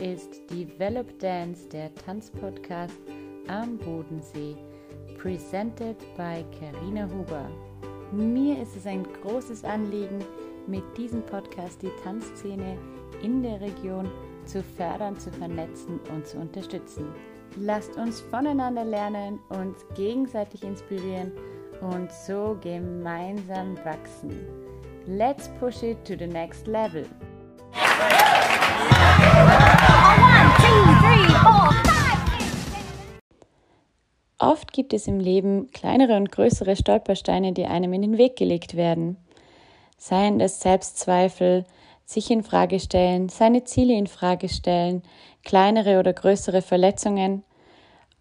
ist Develop Dance, der Tanzpodcast am Bodensee, presented by Karina Huber. Mir ist es ein großes Anliegen, mit diesem Podcast die Tanzszene in der Region zu fördern, zu vernetzen und zu unterstützen. Lasst uns voneinander lernen, uns gegenseitig inspirieren und so gemeinsam wachsen. Let's push it to the next level. Oft gibt es im Leben kleinere und größere Stolpersteine, die einem in den Weg gelegt werden. Seien es Selbstzweifel, sich in Frage stellen, seine Ziele in Frage stellen, kleinere oder größere Verletzungen.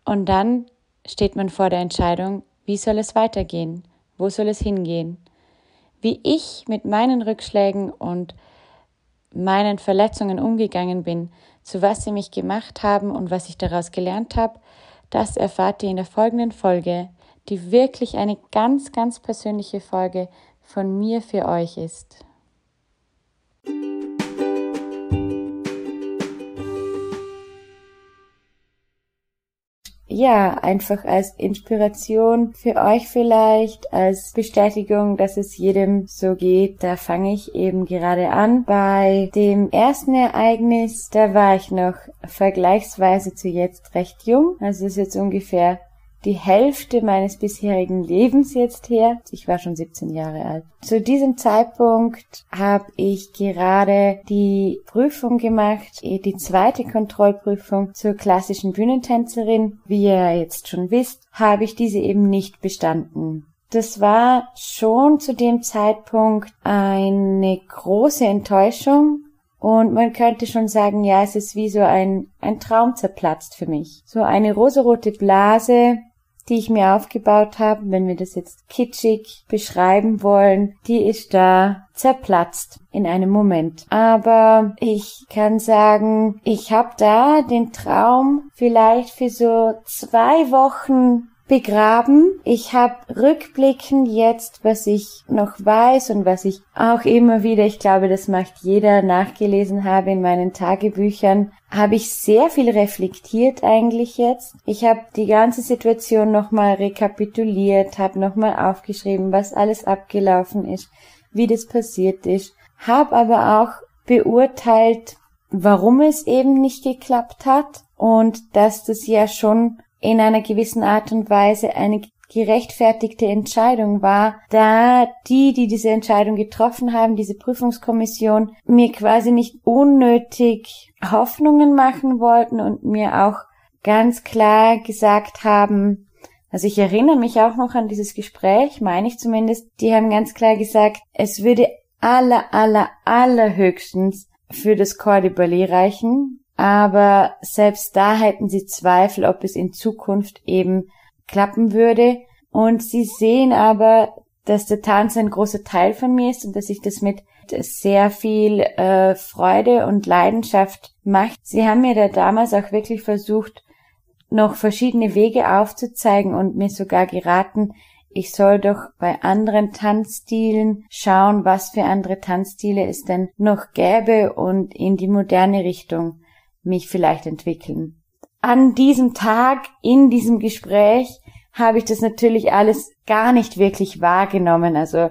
Und dann steht man vor der Entscheidung, wie soll es weitergehen? Wo soll es hingehen? Wie ich mit meinen Rückschlägen und meinen Verletzungen umgegangen bin, zu was sie mich gemacht haben und was ich daraus gelernt habe, das erfahrt ihr in der folgenden Folge, die wirklich eine ganz, ganz persönliche Folge von mir für euch ist. Ja, einfach als Inspiration für euch vielleicht, als Bestätigung, dass es jedem so geht. Da fange ich eben gerade an. Bei dem ersten Ereignis, da war ich noch vergleichsweise zu jetzt recht jung. Also ist jetzt ungefähr die Hälfte meines bisherigen Lebens jetzt her. Ich war schon 17 Jahre alt. Zu diesem Zeitpunkt habe ich gerade die Prüfung gemacht, eh, die zweite Kontrollprüfung zur klassischen Bühnentänzerin. Wie ihr jetzt schon wisst, habe ich diese eben nicht bestanden. Das war schon zu dem Zeitpunkt eine große Enttäuschung, und man könnte schon sagen, ja, es ist wie so ein, ein Traum zerplatzt für mich. So eine rosarote Blase, die ich mir aufgebaut habe, wenn wir das jetzt kitschig beschreiben wollen, die ist da zerplatzt in einem Moment. Aber ich kann sagen, ich habe da den Traum vielleicht für so zwei Wochen begraben. Ich habe rückblickend jetzt, was ich noch weiß und was ich auch immer wieder, ich glaube, das macht jeder, nachgelesen habe in meinen Tagebüchern, habe ich sehr viel reflektiert eigentlich jetzt. Ich habe die ganze Situation nochmal rekapituliert, habe nochmal aufgeschrieben, was alles abgelaufen ist, wie das passiert ist, habe aber auch beurteilt, warum es eben nicht geklappt hat und dass das ja schon in einer gewissen Art und Weise eine gerechtfertigte Entscheidung war, da die, die diese Entscheidung getroffen haben, diese Prüfungskommission, mir quasi nicht unnötig Hoffnungen machen wollten und mir auch ganz klar gesagt haben, also ich erinnere mich auch noch an dieses Gespräch, meine ich zumindest, die haben ganz klar gesagt, es würde aller, aller, allerhöchstens für das Corps reichen, aber selbst da hätten sie Zweifel, ob es in Zukunft eben klappen würde. Und sie sehen aber, dass der Tanz ein großer Teil von mir ist und dass ich das mit sehr viel äh, Freude und Leidenschaft mache. Sie haben mir da damals auch wirklich versucht, noch verschiedene Wege aufzuzeigen und mir sogar geraten, ich soll doch bei anderen Tanzstilen schauen, was für andere Tanzstile es denn noch gäbe und in die moderne Richtung mich vielleicht entwickeln. An diesem Tag, in diesem Gespräch, habe ich das natürlich alles gar nicht wirklich wahrgenommen. Also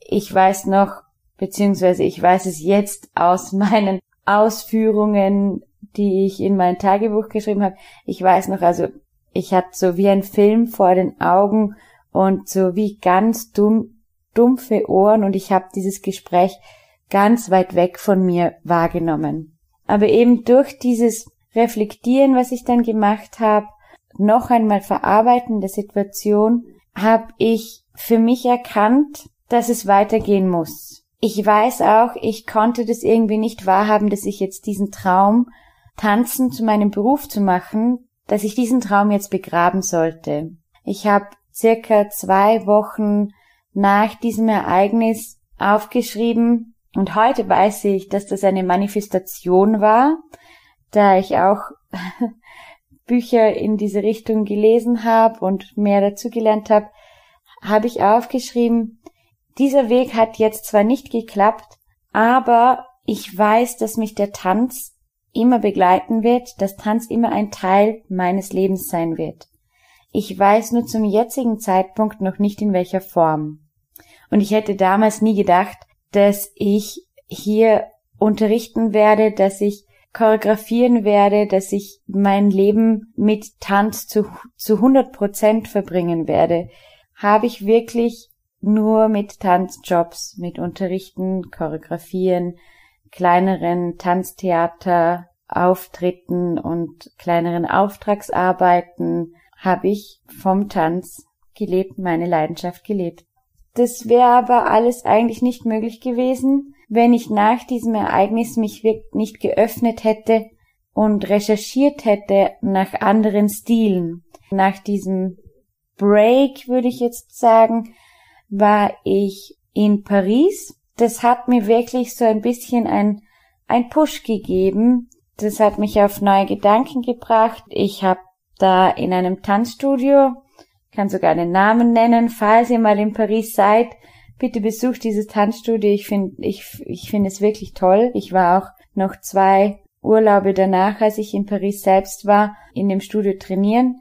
ich weiß noch, beziehungsweise ich weiß es jetzt aus meinen Ausführungen, die ich in mein Tagebuch geschrieben habe. Ich weiß noch, also ich hatte so wie ein Film vor den Augen und so wie ganz dumm, dumpfe Ohren und ich habe dieses Gespräch ganz weit weg von mir wahrgenommen. Aber eben durch dieses Reflektieren, was ich dann gemacht habe, noch einmal verarbeiten der Situation, habe ich für mich erkannt, dass es weitergehen muss. Ich weiß auch, ich konnte das irgendwie nicht wahrhaben, dass ich jetzt diesen Traum, Tanzen zu meinem Beruf zu machen, dass ich diesen Traum jetzt begraben sollte. Ich habe circa zwei Wochen nach diesem Ereignis aufgeschrieben, und heute weiß ich, dass das eine Manifestation war, da ich auch Bücher in diese Richtung gelesen habe und mehr dazu gelernt habe, habe ich aufgeschrieben, dieser Weg hat jetzt zwar nicht geklappt, aber ich weiß, dass mich der Tanz immer begleiten wird, dass Tanz immer ein Teil meines Lebens sein wird. Ich weiß nur zum jetzigen Zeitpunkt noch nicht in welcher Form. Und ich hätte damals nie gedacht, dass ich hier unterrichten werde, dass ich choreografieren werde, dass ich mein Leben mit Tanz zu, zu 100 Prozent verbringen werde. Habe ich wirklich nur mit Tanzjobs, mit Unterrichten, Choreografieren, kleineren Tanztheater, Auftritten und kleineren Auftragsarbeiten habe ich vom Tanz gelebt, meine Leidenschaft gelebt. Das wäre aber alles eigentlich nicht möglich gewesen, wenn ich nach diesem Ereignis mich nicht geöffnet hätte und recherchiert hätte nach anderen Stilen. Nach diesem Break, würde ich jetzt sagen, war ich in Paris. Das hat mir wirklich so ein bisschen ein, ein Push gegeben. Das hat mich auf neue Gedanken gebracht. Ich habe da in einem Tanzstudio kann sogar den Namen nennen, falls ihr mal in Paris seid. Bitte besucht dieses Tanzstudio. Ich finde, ich, ich finde es wirklich toll. Ich war auch noch zwei Urlaube danach, als ich in Paris selbst war, in dem Studio trainieren.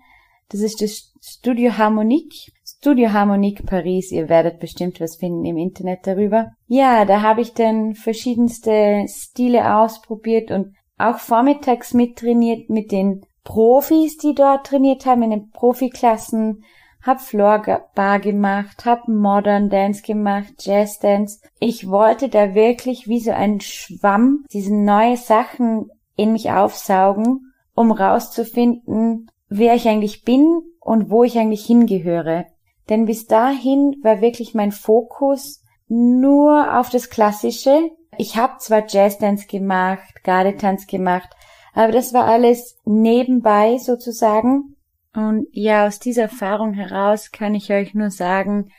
Das ist das Studio Harmonique. Studio Harmonique Paris. Ihr werdet bestimmt was finden im Internet darüber. Ja, da habe ich dann verschiedenste Stile ausprobiert und auch vormittags mittrainiert mit den Profis, die dort trainiert haben, in den Profiklassen hab Floorbar gemacht, hab Modern Dance gemacht, Jazz Dance. Ich wollte da wirklich wie so ein Schwamm diese neue Sachen in mich aufsaugen, um rauszufinden, wer ich eigentlich bin und wo ich eigentlich hingehöre. Denn bis dahin war wirklich mein Fokus nur auf das Klassische. Ich habe zwar Jazzdance gemacht, Gardetanz gemacht, aber das war alles nebenbei sozusagen. Und ja, aus dieser Erfahrung heraus kann ich euch nur sagen,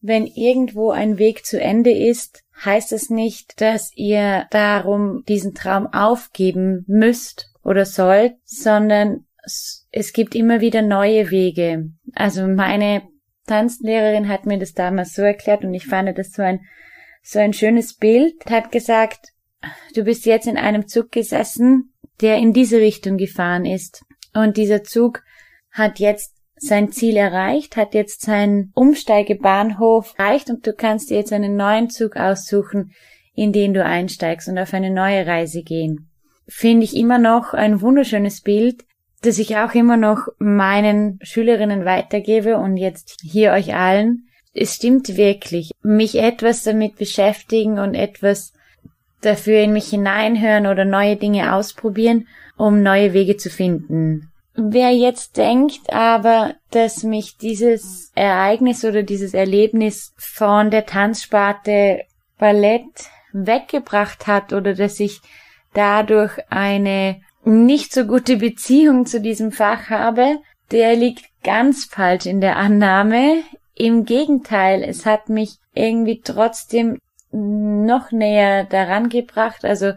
wenn irgendwo ein Weg zu Ende ist, heißt es nicht, dass ihr darum diesen Traum aufgeben müsst oder sollt, sondern es gibt immer wieder neue Wege. Also meine Tanzlehrerin hat mir das damals so erklärt und ich fand das so ein, so ein schönes Bild, hat gesagt, du bist jetzt in einem Zug gesessen, der in diese Richtung gefahren ist. Und dieser Zug hat jetzt sein Ziel erreicht, hat jetzt seinen Umsteigebahnhof erreicht und du kannst dir jetzt einen neuen Zug aussuchen, in den du einsteigst und auf eine neue Reise gehen. Finde ich immer noch ein wunderschönes Bild, das ich auch immer noch meinen Schülerinnen weitergebe und jetzt hier euch allen. Es stimmt wirklich, mich etwas damit beschäftigen und etwas dafür in mich hineinhören oder neue Dinge ausprobieren, um neue Wege zu finden. Wer jetzt denkt aber, dass mich dieses Ereignis oder dieses Erlebnis von der Tanzsparte Ballett weggebracht hat oder dass ich dadurch eine nicht so gute Beziehung zu diesem Fach habe, der liegt ganz falsch in der Annahme. Im Gegenteil, es hat mich irgendwie trotzdem noch näher daran gebracht. Also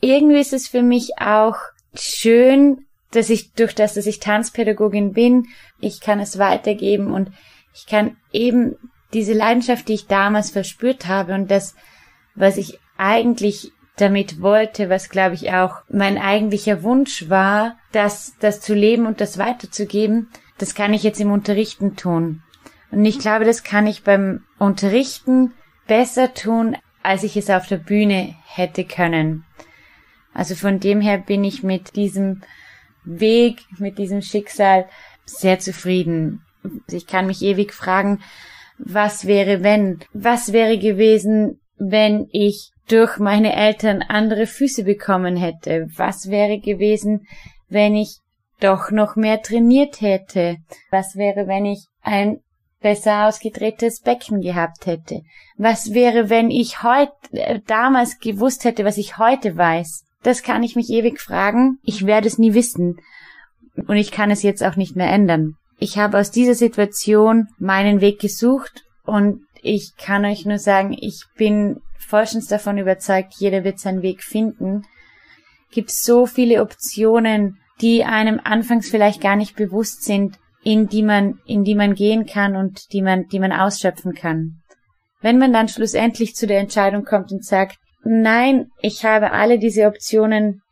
irgendwie ist es für mich auch schön, dass ich durch das, dass ich Tanzpädagogin bin, ich kann es weitergeben und ich kann eben diese Leidenschaft, die ich damals verspürt habe und das, was ich eigentlich damit wollte, was glaube ich auch mein eigentlicher Wunsch war, das, das zu leben und das weiterzugeben, das kann ich jetzt im Unterrichten tun. Und ich glaube, das kann ich beim Unterrichten besser tun, als ich es auf der Bühne hätte können. Also von dem her bin ich mit diesem Weg, mit diesem Schicksal sehr zufrieden. Ich kann mich ewig fragen, was wäre wenn? Was wäre gewesen, wenn ich durch meine Eltern andere Füße bekommen hätte? Was wäre gewesen, wenn ich doch noch mehr trainiert hätte? Was wäre, wenn ich ein besser ausgedrehtes Becken gehabt hätte? Was wäre, wenn ich heute, äh, damals gewusst hätte, was ich heute weiß? Das kann ich mich ewig fragen. Ich werde es nie wissen. Und ich kann es jetzt auch nicht mehr ändern. Ich habe aus dieser Situation meinen Weg gesucht und ich kann euch nur sagen, ich bin vollstens davon überzeugt, jeder wird seinen Weg finden. Gibt so viele Optionen, die einem anfangs vielleicht gar nicht bewusst sind, in die man, in die man gehen kann und die man, die man ausschöpfen kann. Wenn man dann schlussendlich zu der Entscheidung kommt und sagt, nein, ich habe alle diese Optionen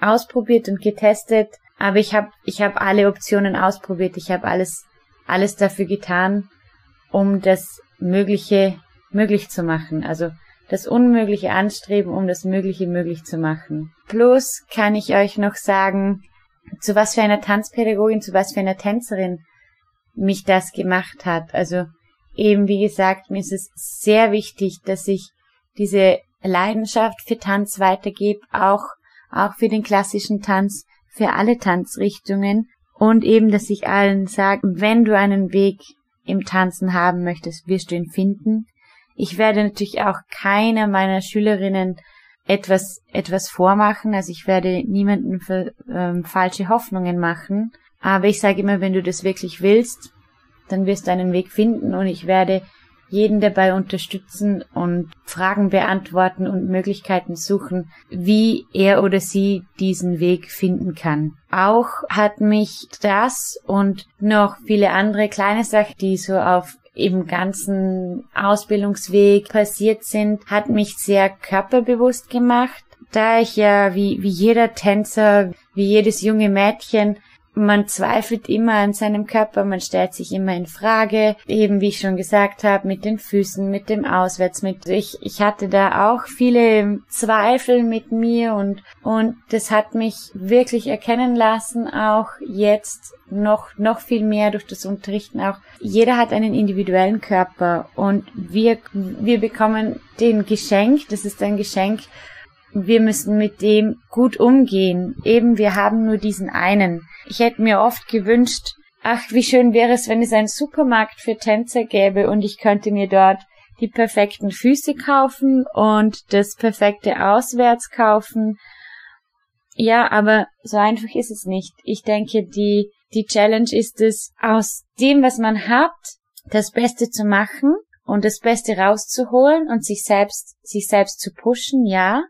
ausprobiert und getestet, aber ich habe ich hab alle Optionen ausprobiert. Ich habe alles alles dafür getan, um das Mögliche möglich zu machen. Also das Unmögliche anstreben, um das Mögliche möglich zu machen. Plus kann ich euch noch sagen, zu was für einer Tanzpädagogin, zu was für einer Tänzerin mich das gemacht hat. Also eben, wie gesagt, mir ist es sehr wichtig, dass ich diese Leidenschaft für Tanz weitergebe, auch, auch für den klassischen Tanz, für alle Tanzrichtungen. Und eben, dass ich allen sage, wenn du einen Weg im Tanzen haben möchtest, wirst du ihn finden. Ich werde natürlich auch keiner meiner Schülerinnen etwas, etwas vormachen, also ich werde niemanden für, ähm, falsche Hoffnungen machen, aber ich sage immer, wenn du das wirklich willst, dann wirst du einen Weg finden. Und ich werde jeden dabei unterstützen und Fragen beantworten und Möglichkeiten suchen, wie er oder sie diesen Weg finden kann. Auch hat mich das und noch viele andere kleine Sachen, die so auf im ganzen Ausbildungsweg passiert sind, hat mich sehr körperbewusst gemacht, da ich ja wie, wie jeder Tänzer, wie jedes junge Mädchen man zweifelt immer an seinem Körper, man stellt sich immer in Frage, eben wie ich schon gesagt habe, mit den Füßen, mit dem Auswärts, mit ich, ich hatte da auch viele Zweifel mit mir und und das hat mich wirklich erkennen lassen, auch jetzt noch noch viel mehr durch das Unterrichten auch. Jeder hat einen individuellen Körper und wir wir bekommen den Geschenk, das ist ein Geschenk wir müssen mit dem gut umgehen. Eben, wir haben nur diesen einen. Ich hätte mir oft gewünscht, ach, wie schön wäre es, wenn es einen Supermarkt für Tänzer gäbe und ich könnte mir dort die perfekten Füße kaufen und das perfekte Auswärts kaufen. Ja, aber so einfach ist es nicht. Ich denke, die, die Challenge ist es, aus dem, was man hat, das Beste zu machen und das Beste rauszuholen und sich selbst, sich selbst zu pushen, ja,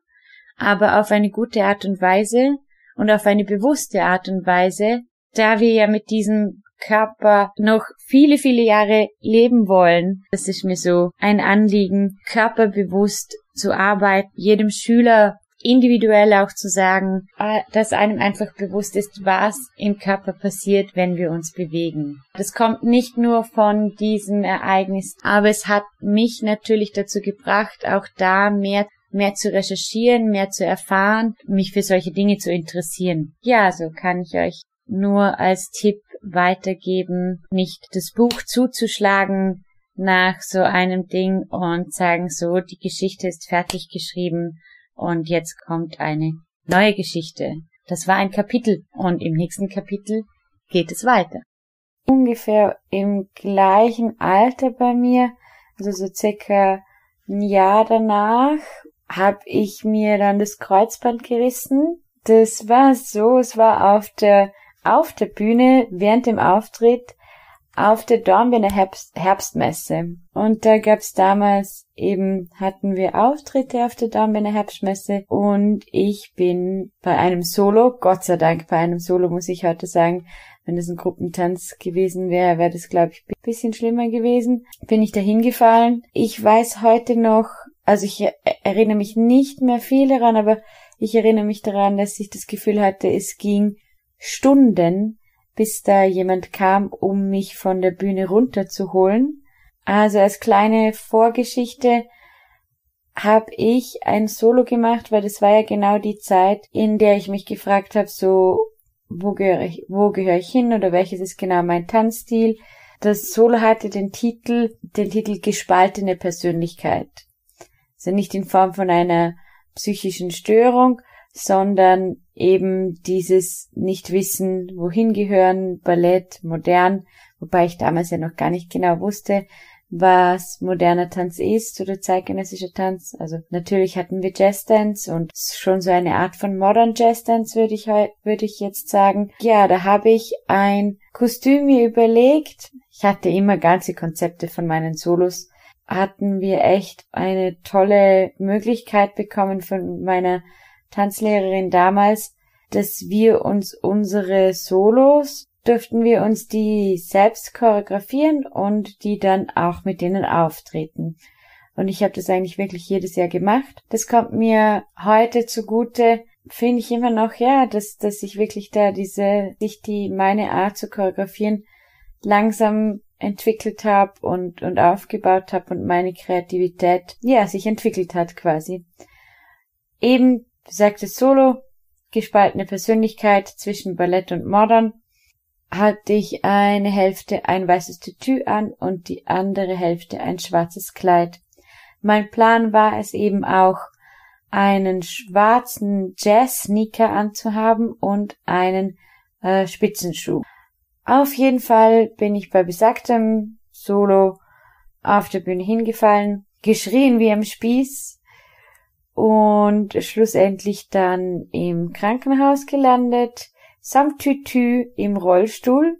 aber auf eine gute Art und Weise und auf eine bewusste Art und Weise, da wir ja mit diesem Körper noch viele, viele Jahre leben wollen. Das ist mir so ein Anliegen, körperbewusst zu arbeiten, jedem Schüler individuell auch zu sagen, äh, dass einem einfach bewusst ist, was im Körper passiert, wenn wir uns bewegen. Das kommt nicht nur von diesem Ereignis, aber es hat mich natürlich dazu gebracht, auch da mehr mehr zu recherchieren, mehr zu erfahren, mich für solche Dinge zu interessieren. Ja, so kann ich euch nur als Tipp weitergeben, nicht das Buch zuzuschlagen nach so einem Ding und sagen so, die Geschichte ist fertig geschrieben und jetzt kommt eine neue Geschichte. Das war ein Kapitel und im nächsten Kapitel geht es weiter. Ungefähr im gleichen Alter bei mir, also so circa ein Jahr danach, habe ich mir dann das Kreuzband gerissen. Das war so, es war auf der auf der Bühne während dem Auftritt auf der Dornbirner Herbst, Herbstmesse. Und da gab's damals eben, hatten wir Auftritte auf der Dornbirner Herbstmesse und ich bin bei einem Solo, Gott sei Dank bei einem Solo muss ich heute sagen, wenn das ein Gruppentanz gewesen wäre, wäre das, glaube ich, ein bisschen schlimmer gewesen. Bin ich da hingefallen. Ich weiß heute noch, also ich erinnere mich nicht mehr viel daran, aber ich erinnere mich daran, dass ich das Gefühl hatte, es ging Stunden, bis da jemand kam, um mich von der Bühne runterzuholen. Also als kleine Vorgeschichte habe ich ein Solo gemacht, weil das war ja genau die Zeit, in der ich mich gefragt habe, so wo gehöre ich, wo gehöre ich hin oder welches ist genau mein Tanzstil. Das Solo hatte den Titel, den Titel gespaltene Persönlichkeit. Also nicht in Form von einer psychischen Störung, sondern eben dieses Nicht-Wissen, wohin gehören, Ballett, modern, wobei ich damals ja noch gar nicht genau wusste, was moderner Tanz ist oder zeitgenössischer Tanz. Also natürlich hatten wir Jazzdance und schon so eine Art von Modern Jazzdance würde ich würde ich jetzt sagen. Ja, da habe ich ein Kostüm mir überlegt. Ich hatte immer ganze Konzepte von meinen Solos hatten wir echt eine tolle Möglichkeit bekommen von meiner Tanzlehrerin damals, dass wir uns unsere Solos dürften wir uns die selbst choreografieren und die dann auch mit denen auftreten. Und ich habe das eigentlich wirklich jedes Jahr gemacht. Das kommt mir heute zugute, finde ich immer noch, ja, dass, dass ich wirklich da diese, sich die, meine Art zu choreografieren langsam entwickelt habe und, und aufgebaut habe und meine Kreativität, ja, sich entwickelt hat quasi. Eben, besagtes Solo, gespaltene Persönlichkeit zwischen Ballett und Modern, hatte ich eine Hälfte ein weißes Tütü an und die andere Hälfte ein schwarzes Kleid. Mein Plan war es eben auch, einen schwarzen Jazz-Sneaker anzuhaben und einen äh, Spitzenschuh. Auf jeden Fall bin ich bei besagtem Solo auf der Bühne hingefallen, geschrien wie am Spieß und schlussendlich dann im Krankenhaus gelandet, samt Tütü im Rollstuhl.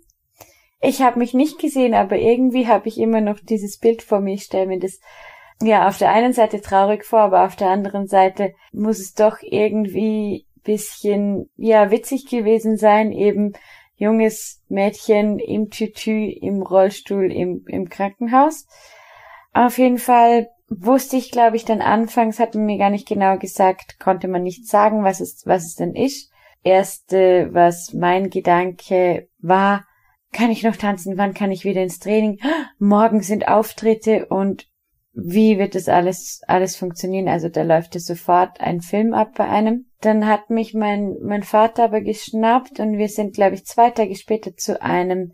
Ich habe mich nicht gesehen, aber irgendwie habe ich immer noch dieses Bild vor mir. Ich stelle mir das ja auf der einen Seite traurig vor, aber auf der anderen Seite muss es doch irgendwie bisschen ja witzig gewesen sein, eben junges Mädchen im Tütü, im Rollstuhl, im, im Krankenhaus. Auf jeden Fall wusste ich, glaube ich, dann anfangs, hat man mir gar nicht genau gesagt, konnte man nicht sagen, was es, was es denn ist. Erste, was mein Gedanke war, kann ich noch tanzen? Wann kann ich wieder ins Training? Morgen sind Auftritte und wie wird das alles, alles funktionieren? Also da läuft es sofort ein Film ab bei einem. Dann hat mich mein, mein Vater aber geschnappt und wir sind, glaube ich, zwei Tage später zu einem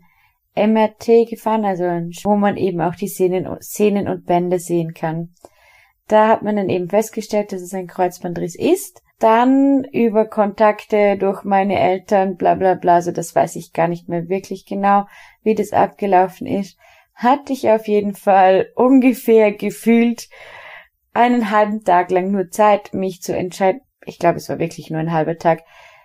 MRT gefahren, also wo man eben auch die Sehnen, Sehnen und Bände sehen kann. Da hat man dann eben festgestellt, dass es ein Kreuzbandriss ist. Dann über Kontakte durch meine Eltern, bla bla bla, so das weiß ich gar nicht mehr wirklich genau, wie das abgelaufen ist hatte ich auf jeden Fall ungefähr gefühlt einen halben Tag lang nur Zeit, mich zu entscheiden. Ich glaube, es war wirklich nur ein halber Tag,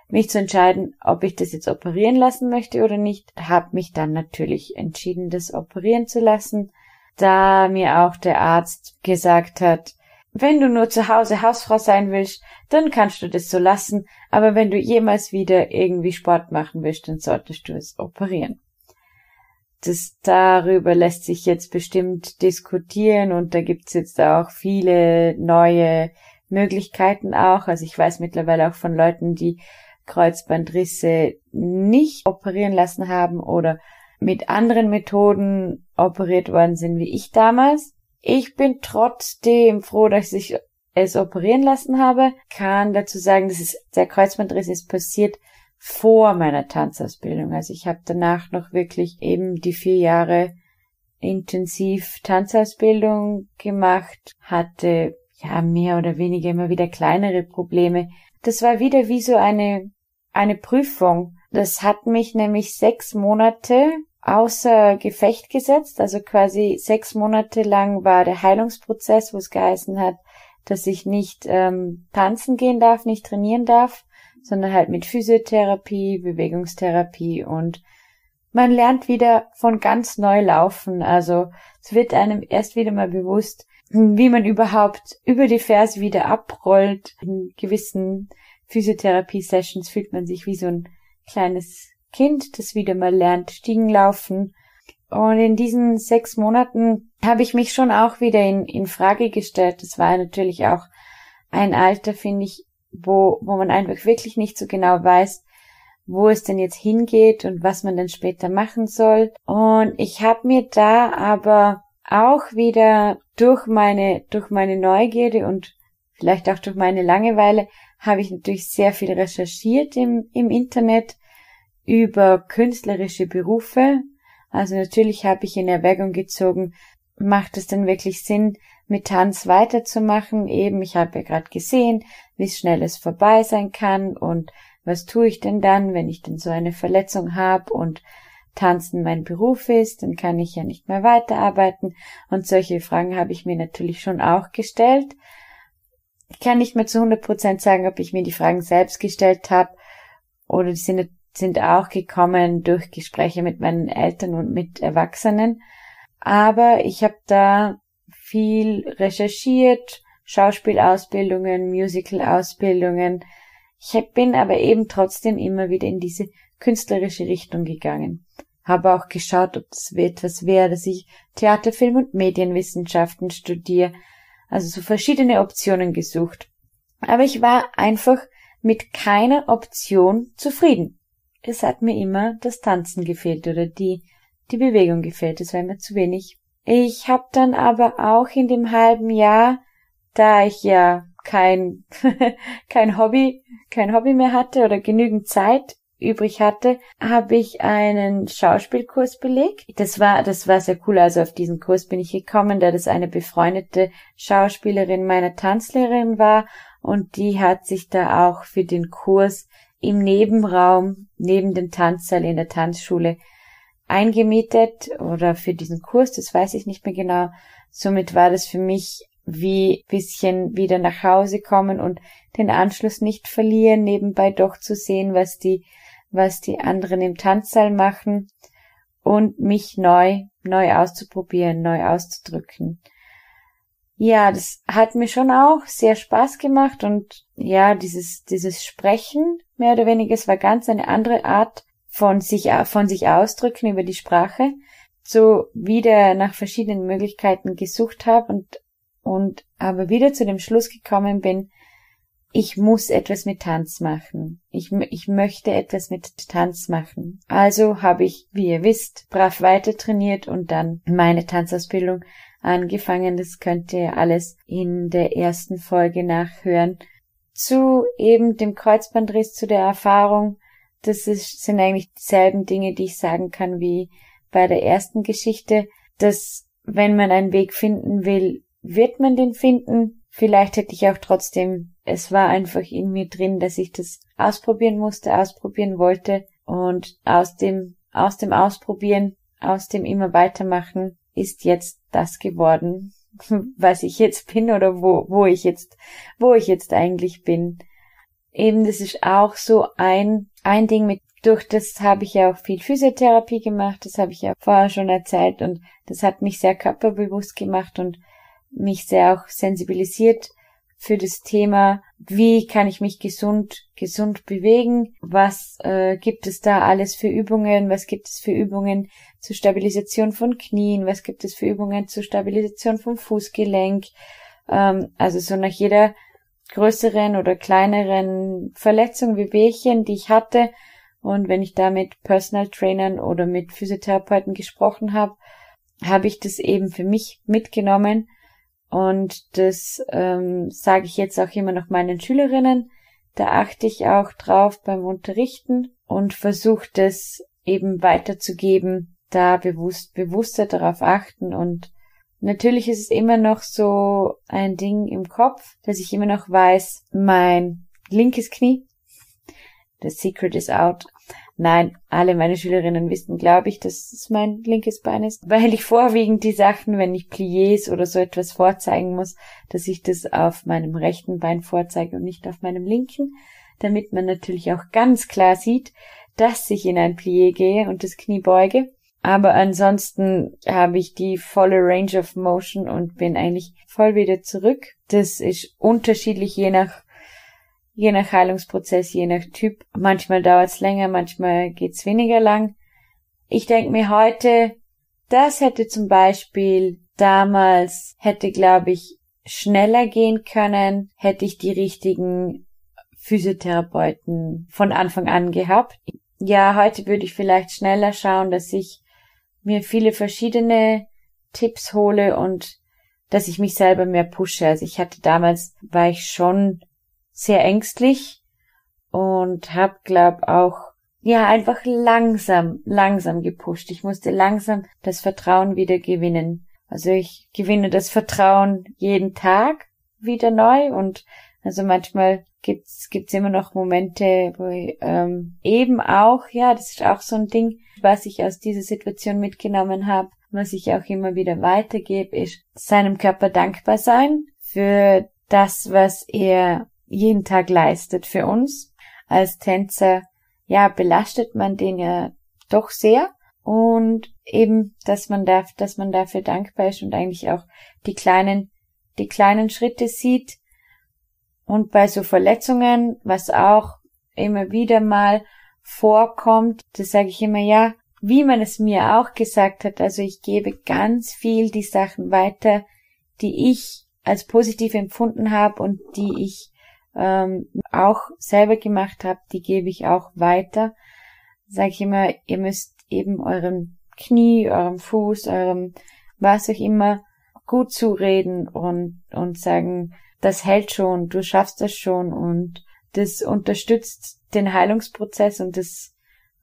mich zu entscheiden, ob ich das jetzt operieren lassen möchte oder nicht. Hab mich dann natürlich entschieden, das operieren zu lassen, da mir auch der Arzt gesagt hat, wenn du nur zu Hause Hausfrau sein willst, dann kannst du das so lassen, aber wenn du jemals wieder irgendwie Sport machen willst, dann solltest du es operieren das darüber lässt sich jetzt bestimmt diskutieren und da gibt's jetzt auch viele neue Möglichkeiten auch. Also ich weiß mittlerweile auch von Leuten, die Kreuzbandrisse nicht operieren lassen haben oder mit anderen Methoden operiert worden sind wie ich damals. Ich bin trotzdem froh, dass ich es operieren lassen habe. Kann dazu sagen, dass es, der Kreuzbandriss ist passiert vor meiner Tanzausbildung. Also ich habe danach noch wirklich eben die vier Jahre intensiv Tanzausbildung gemacht, hatte ja mehr oder weniger immer wieder kleinere Probleme. Das war wieder wie so eine, eine Prüfung. Das hat mich nämlich sechs Monate außer Gefecht gesetzt. Also quasi sechs Monate lang war der Heilungsprozess, wo es geheißen hat, dass ich nicht ähm, tanzen gehen darf, nicht trainieren darf sondern halt mit Physiotherapie, Bewegungstherapie und man lernt wieder von ganz neu laufen. Also es wird einem erst wieder mal bewusst, wie man überhaupt über die Ferse wieder abrollt. In gewissen Physiotherapie-Sessions fühlt man sich wie so ein kleines Kind, das wieder mal lernt, Stiegen laufen. Und in diesen sechs Monaten habe ich mich schon auch wieder in, in Frage gestellt. Das war natürlich auch ein Alter, finde ich, wo, wo man einfach wirklich nicht so genau weiß, wo es denn jetzt hingeht und was man denn später machen soll. Und ich habe mir da aber auch wieder durch meine, durch meine Neugierde und vielleicht auch durch meine Langeweile habe ich natürlich sehr viel recherchiert im, im Internet über künstlerische Berufe. Also natürlich habe ich in Erwägung gezogen, macht es denn wirklich Sinn, mit Tanz weiterzumachen. Eben, ich habe ja gerade gesehen, wie schnell es vorbei sein kann und was tue ich denn dann, wenn ich denn so eine Verletzung habe und Tanzen mein Beruf ist, dann kann ich ja nicht mehr weiterarbeiten. Und solche Fragen habe ich mir natürlich schon auch gestellt. Ich kann nicht mehr zu 100 Prozent sagen, ob ich mir die Fragen selbst gestellt habe oder die sind, sind auch gekommen durch Gespräche mit meinen Eltern und mit Erwachsenen. Aber ich habe da viel recherchiert, Schauspielausbildungen, Musicalausbildungen. Ich bin aber eben trotzdem immer wieder in diese künstlerische Richtung gegangen. Habe auch geschaut, ob das etwas wäre, dass ich Theater, Film und Medienwissenschaften studiere. Also so verschiedene Optionen gesucht. Aber ich war einfach mit keiner Option zufrieden. Es hat mir immer das Tanzen gefehlt oder die, die Bewegung gefehlt. Es war immer zu wenig. Ich habe dann aber auch in dem halben Jahr, da ich ja kein, kein Hobby, kein Hobby mehr hatte oder genügend Zeit übrig hatte, habe ich einen Schauspielkurs belegt. Das war, das war sehr cool. Also auf diesen Kurs bin ich gekommen, da das eine befreundete Schauspielerin meiner Tanzlehrerin war und die hat sich da auch für den Kurs im Nebenraum, neben dem Tanzsaal in der Tanzschule eingemietet oder für diesen Kurs, das weiß ich nicht mehr genau. Somit war das für mich wie bisschen wieder nach Hause kommen und den Anschluss nicht verlieren, nebenbei doch zu sehen, was die, was die anderen im Tanzsaal machen und mich neu, neu auszuprobieren, neu auszudrücken. Ja, das hat mir schon auch sehr Spaß gemacht und ja, dieses, dieses Sprechen, mehr oder weniger, es war ganz eine andere Art von sich, von sich ausdrücken über die Sprache, so wieder nach verschiedenen Möglichkeiten gesucht habe und und aber wieder zu dem Schluss gekommen bin, ich muss etwas mit Tanz machen. Ich, ich möchte etwas mit Tanz machen. Also habe ich, wie ihr wisst, brav weiter trainiert und dann meine Tanzausbildung angefangen. Das könnt ihr alles in der ersten Folge nachhören. Zu eben dem Kreuzbandriss, zu der Erfahrung. Das ist, sind eigentlich dieselben Dinge, die ich sagen kann wie bei der ersten Geschichte, dass wenn man einen Weg finden will, wird man den finden. Vielleicht hätte ich auch trotzdem, es war einfach in mir drin, dass ich das ausprobieren musste, ausprobieren wollte und aus dem, aus dem Ausprobieren, aus dem immer weitermachen ist jetzt das geworden, was ich jetzt bin oder wo, wo ich jetzt, wo ich jetzt eigentlich bin. Eben, das ist auch so ein, ein Ding mit, durch das habe ich ja auch viel Physiotherapie gemacht, das habe ich ja vorher schon erzählt und das hat mich sehr körperbewusst gemacht und mich sehr auch sensibilisiert für das Thema, wie kann ich mich gesund, gesund bewegen, was äh, gibt es da alles für Übungen, was gibt es für Übungen zur Stabilisation von Knien, was gibt es für Übungen zur Stabilisation vom Fußgelenk, ähm, also so nach jeder größeren oder kleineren Verletzung, wie Wehchen, die ich hatte, und wenn ich da mit Personal Trainern oder mit Physiotherapeuten gesprochen habe, habe ich das eben für mich mitgenommen und das ähm, sage ich jetzt auch immer noch meinen Schülerinnen. Da achte ich auch drauf beim Unterrichten und versuche das eben weiterzugeben, da bewusst, bewusster darauf achten und natürlich ist es immer noch so ein Ding im Kopf, dass ich immer noch weiß, mein linkes Knie, the secret is out, Nein, alle meine Schülerinnen wissen, glaube ich, dass es mein linkes Bein ist, weil ich vorwiegend die Sachen, wenn ich Pliés oder so etwas vorzeigen muss, dass ich das auf meinem rechten Bein vorzeige und nicht auf meinem linken, damit man natürlich auch ganz klar sieht, dass ich in ein Plié gehe und das Knie beuge. Aber ansonsten habe ich die volle Range of Motion und bin eigentlich voll wieder zurück. Das ist unterschiedlich je nach je nach Heilungsprozess, je nach Typ. Manchmal dauert es länger, manchmal geht's weniger lang. Ich denke mir heute, das hätte zum Beispiel damals, hätte glaube ich, schneller gehen können, hätte ich die richtigen Physiotherapeuten von Anfang an gehabt. Ja, heute würde ich vielleicht schneller schauen, dass ich mir viele verschiedene Tipps hole und dass ich mich selber mehr pushe. Also ich hatte damals, war ich schon sehr ängstlich und hab glaub auch ja einfach langsam langsam gepusht. Ich musste langsam das Vertrauen wieder gewinnen. Also ich gewinne das Vertrauen jeden Tag wieder neu und also manchmal gibt's gibt's immer noch Momente, wo ich, ähm, eben auch ja, das ist auch so ein Ding, was ich aus dieser Situation mitgenommen habe, was ich auch immer wieder weitergebe, ist seinem Körper dankbar sein für das, was er jeden Tag leistet für uns. Als Tänzer, ja, belastet man den ja doch sehr und eben, dass man darf, dass man dafür dankbar ist und eigentlich auch die kleinen, die kleinen Schritte sieht. Und bei so Verletzungen, was auch immer wieder mal vorkommt, das sage ich immer, ja, wie man es mir auch gesagt hat, also ich gebe ganz viel die Sachen weiter, die ich als positiv empfunden habe und die ich ähm, auch selber gemacht habe, die gebe ich auch weiter. Sag ich immer, ihr müsst eben eurem Knie, eurem Fuß, eurem was auch immer gut zureden und, und sagen, das hält schon, du schaffst das schon und das unterstützt den Heilungsprozess und das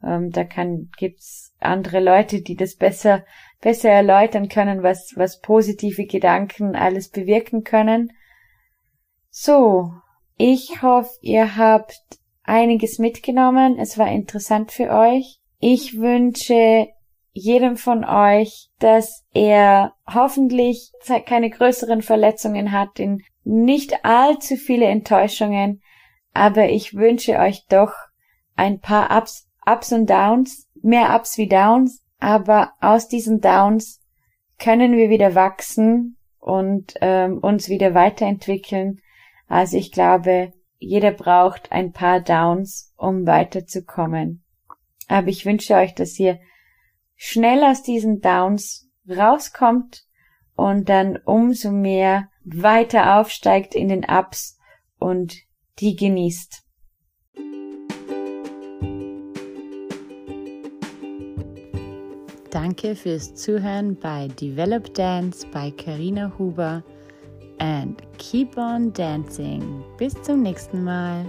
ähm, da kann gibt's andere Leute, die das besser besser erläutern können, was was positive Gedanken alles bewirken können. So, ich hoffe, ihr habt einiges mitgenommen. Es war interessant für euch. Ich wünsche jedem von euch, dass er hoffentlich keine größeren Verletzungen hat, in nicht allzu viele Enttäuschungen, aber ich wünsche euch doch ein paar Ups, Ups und Downs, mehr Ups wie Downs, aber aus diesen Downs können wir wieder wachsen und ähm, uns wieder weiterentwickeln. Also ich glaube, jeder braucht ein paar Downs, um weiterzukommen. Aber ich wünsche euch, dass ihr schnell aus diesen Downs rauskommt und dann umso mehr weiter aufsteigt in den Ups und die genießt. Danke fürs Zuhören bei Develop Dance bei Karina Huber and keep on dancing. Bis zum nächsten Mal.